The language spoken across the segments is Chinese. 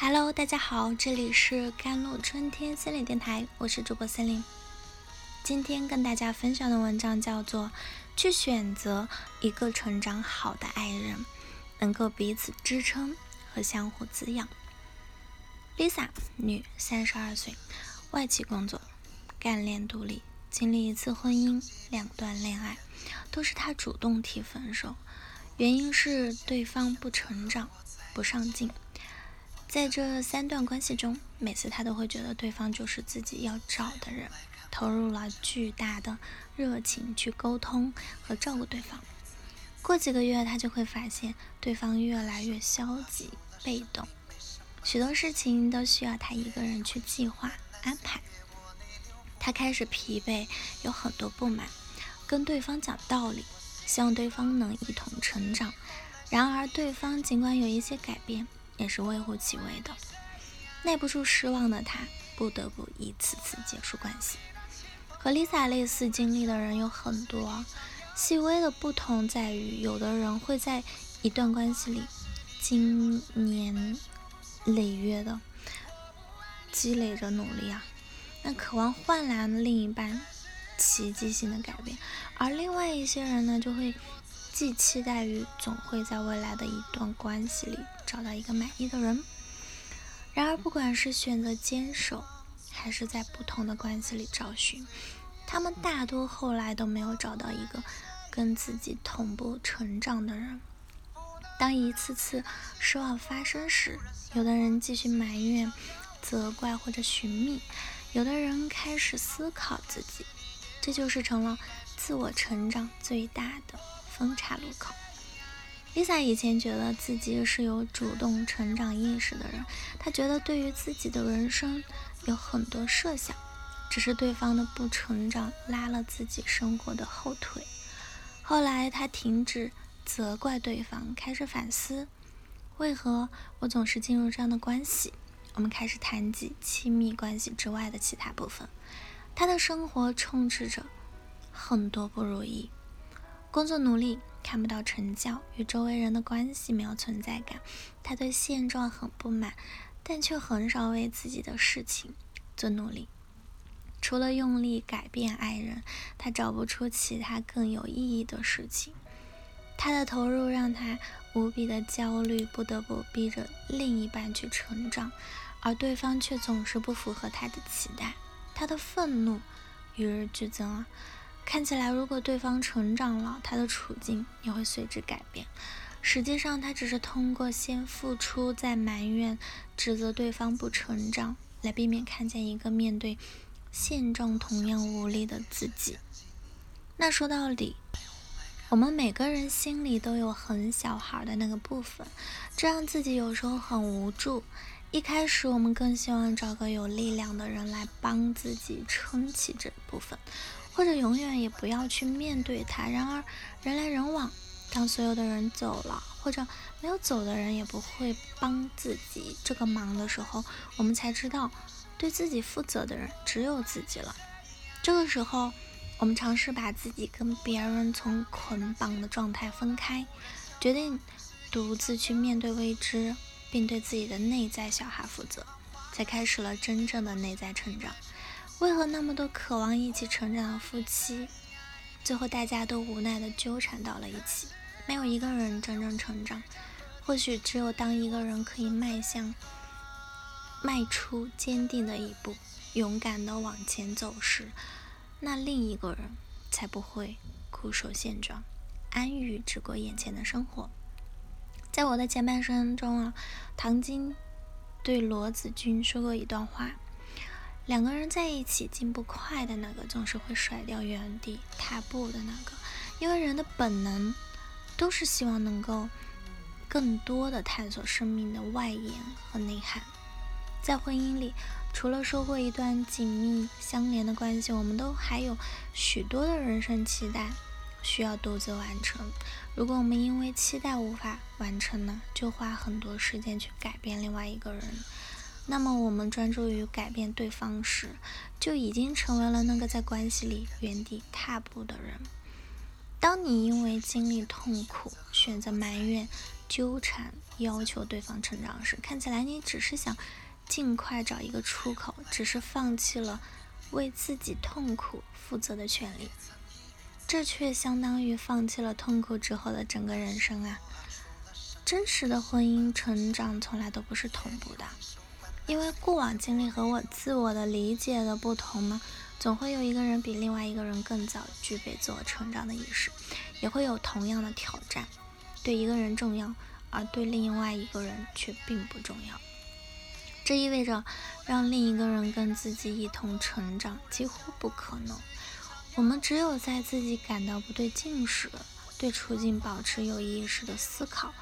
Hello，大家好，这里是甘露春天心理电台，我是主播森林。今天跟大家分享的文章叫做《去选择一个成长好的爱人，能够彼此支撑和相互滋养》。Lisa，女，三十二岁，外企工作，干练独立，经历一次婚姻，两段恋爱，都是她主动提分手，原因是对方不成长，不上进。在这三段关系中，每次他都会觉得对方就是自己要找的人，投入了巨大的热情去沟通和照顾对方。过几个月，他就会发现对方越来越消极被动，许多事情都需要他一个人去计划安排。他开始疲惫，有很多不满，跟对方讲道理，希望对方能一同成长。然而，对方尽管有一些改变。也是微乎其微的，耐不住失望的他，不得不一次次结束关系。和 Lisa 类似经历的人有很多，细微的不同在于，有的人会在一段关系里，经年累月的积累着努力啊，那渴望换来的另一半奇迹性的改变，而另外一些人呢，就会。既期待于总会在未来的一段关系里找到一个满意的人，然而不管是选择坚守，还是在不同的关系里找寻，他们大多后来都没有找到一个跟自己同步成长的人。当一次次失望发生时，有的人继续埋怨、责怪或者寻觅，有的人开始思考自己，这就是成了自我成长最大的。分岔路口。Lisa 以前觉得自己是有主动成长意识的人，她觉得对于自己的人生有很多设想，只是对方的不成长拉了自己生活的后腿。后来她停止责怪对方，开始反思：为何我总是进入这样的关系？我们开始谈及亲密关系之外的其他部分。她的生活充斥着很多不如意。工作努力看不到成效，与周围人的关系没有存在感，他对现状很不满，但却很少为自己的事情做努力。除了用力改变爱人，他找不出其他更有意义的事情。他的投入让他无比的焦虑，不得不逼着另一半去成长，而对方却总是不符合他的期待。他的愤怒与日俱增啊！看起来，如果对方成长了，他的处境也会随之改变。实际上，他只是通过先付出，再埋怨、指责对方不成长，来避免看见一个面对现状同样无力的自己。那说到底，我们每个人心里都有很小孩的那个部分，这让自己有时候很无助。一开始，我们更希望找个有力量的人来帮自己撑起这部分。或者永远也不要去面对它。然而，人来人往，当所有的人走了，或者没有走的人也不会帮自己这个忙的时候，我们才知道，对自己负责的人只有自己了。这个时候，我们尝试把自己跟别人从捆绑的状态分开，决定独自去面对未知，并对自己的内在小孩负责，才开始了真正的内在成长。为何那么多渴望一起成长的夫妻，最后大家都无奈的纠缠到了一起？没有一个人真正成长。或许只有当一个人可以迈向、迈出坚定的一步，勇敢的往前走时，那另一个人才不会固守现状，安于只过眼前的生活。在我的前半生中啊，唐晶对罗子君说过一段话。两个人在一起进步快的那个，总是会甩掉原地踏步的那个，因为人的本能都是希望能够更多的探索生命的外延和内涵。在婚姻里，除了收获一段紧密相连的关系，我们都还有许多的人生期待需要独自完成。如果我们因为期待无法完成呢，就花很多时间去改变另外一个人。那么，我们专注于改变对方时，就已经成为了那个在关系里原地踏步的人。当你因为经历痛苦，选择埋怨、纠缠，要求对方成长时，看起来你只是想尽快找一个出口，只是放弃了为自己痛苦负责的权利。这却相当于放弃了痛苦之后的整个人生啊！真实的婚姻成长从来都不是同步的，因为过往经历和我自我的理解的不同呢，总会有一个人比另外一个人更早具备自我成长的意识，也会有同样的挑战。对一个人重要，而对另外一个人却并不重要。这意味着让另一个人跟自己一同成长几乎不可能。我们只有在自己感到不对劲时，对处境保持有意识的思考，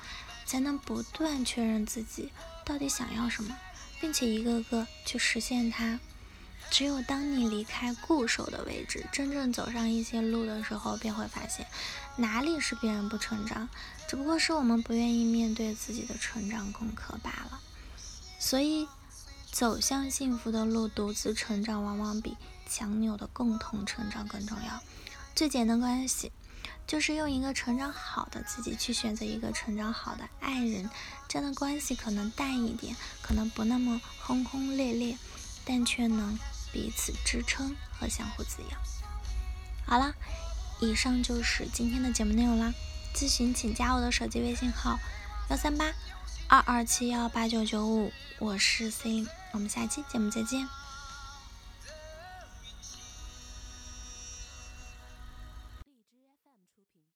才能不断确认自己到底想要什么，并且一个个去实现它。只有当你离开固守的位置，真正走上一些路的时候，便会发现哪里是别人不成长，只不过是我们不愿意面对自己的成长功课罢了。所以，走向幸福的路，独自成长往往比。强扭的共同成长更重要。最简单关系，就是用一个成长好的自己去选择一个成长好的爱人。这样的关系可能淡一点，可能不那么轰轰烈烈，但却能彼此支撑和相互滋养。好了，以上就是今天的节目内容啦。咨询请加我的手机微信号：幺三八二二七幺八九九五，我是 C，我们下期节目再见。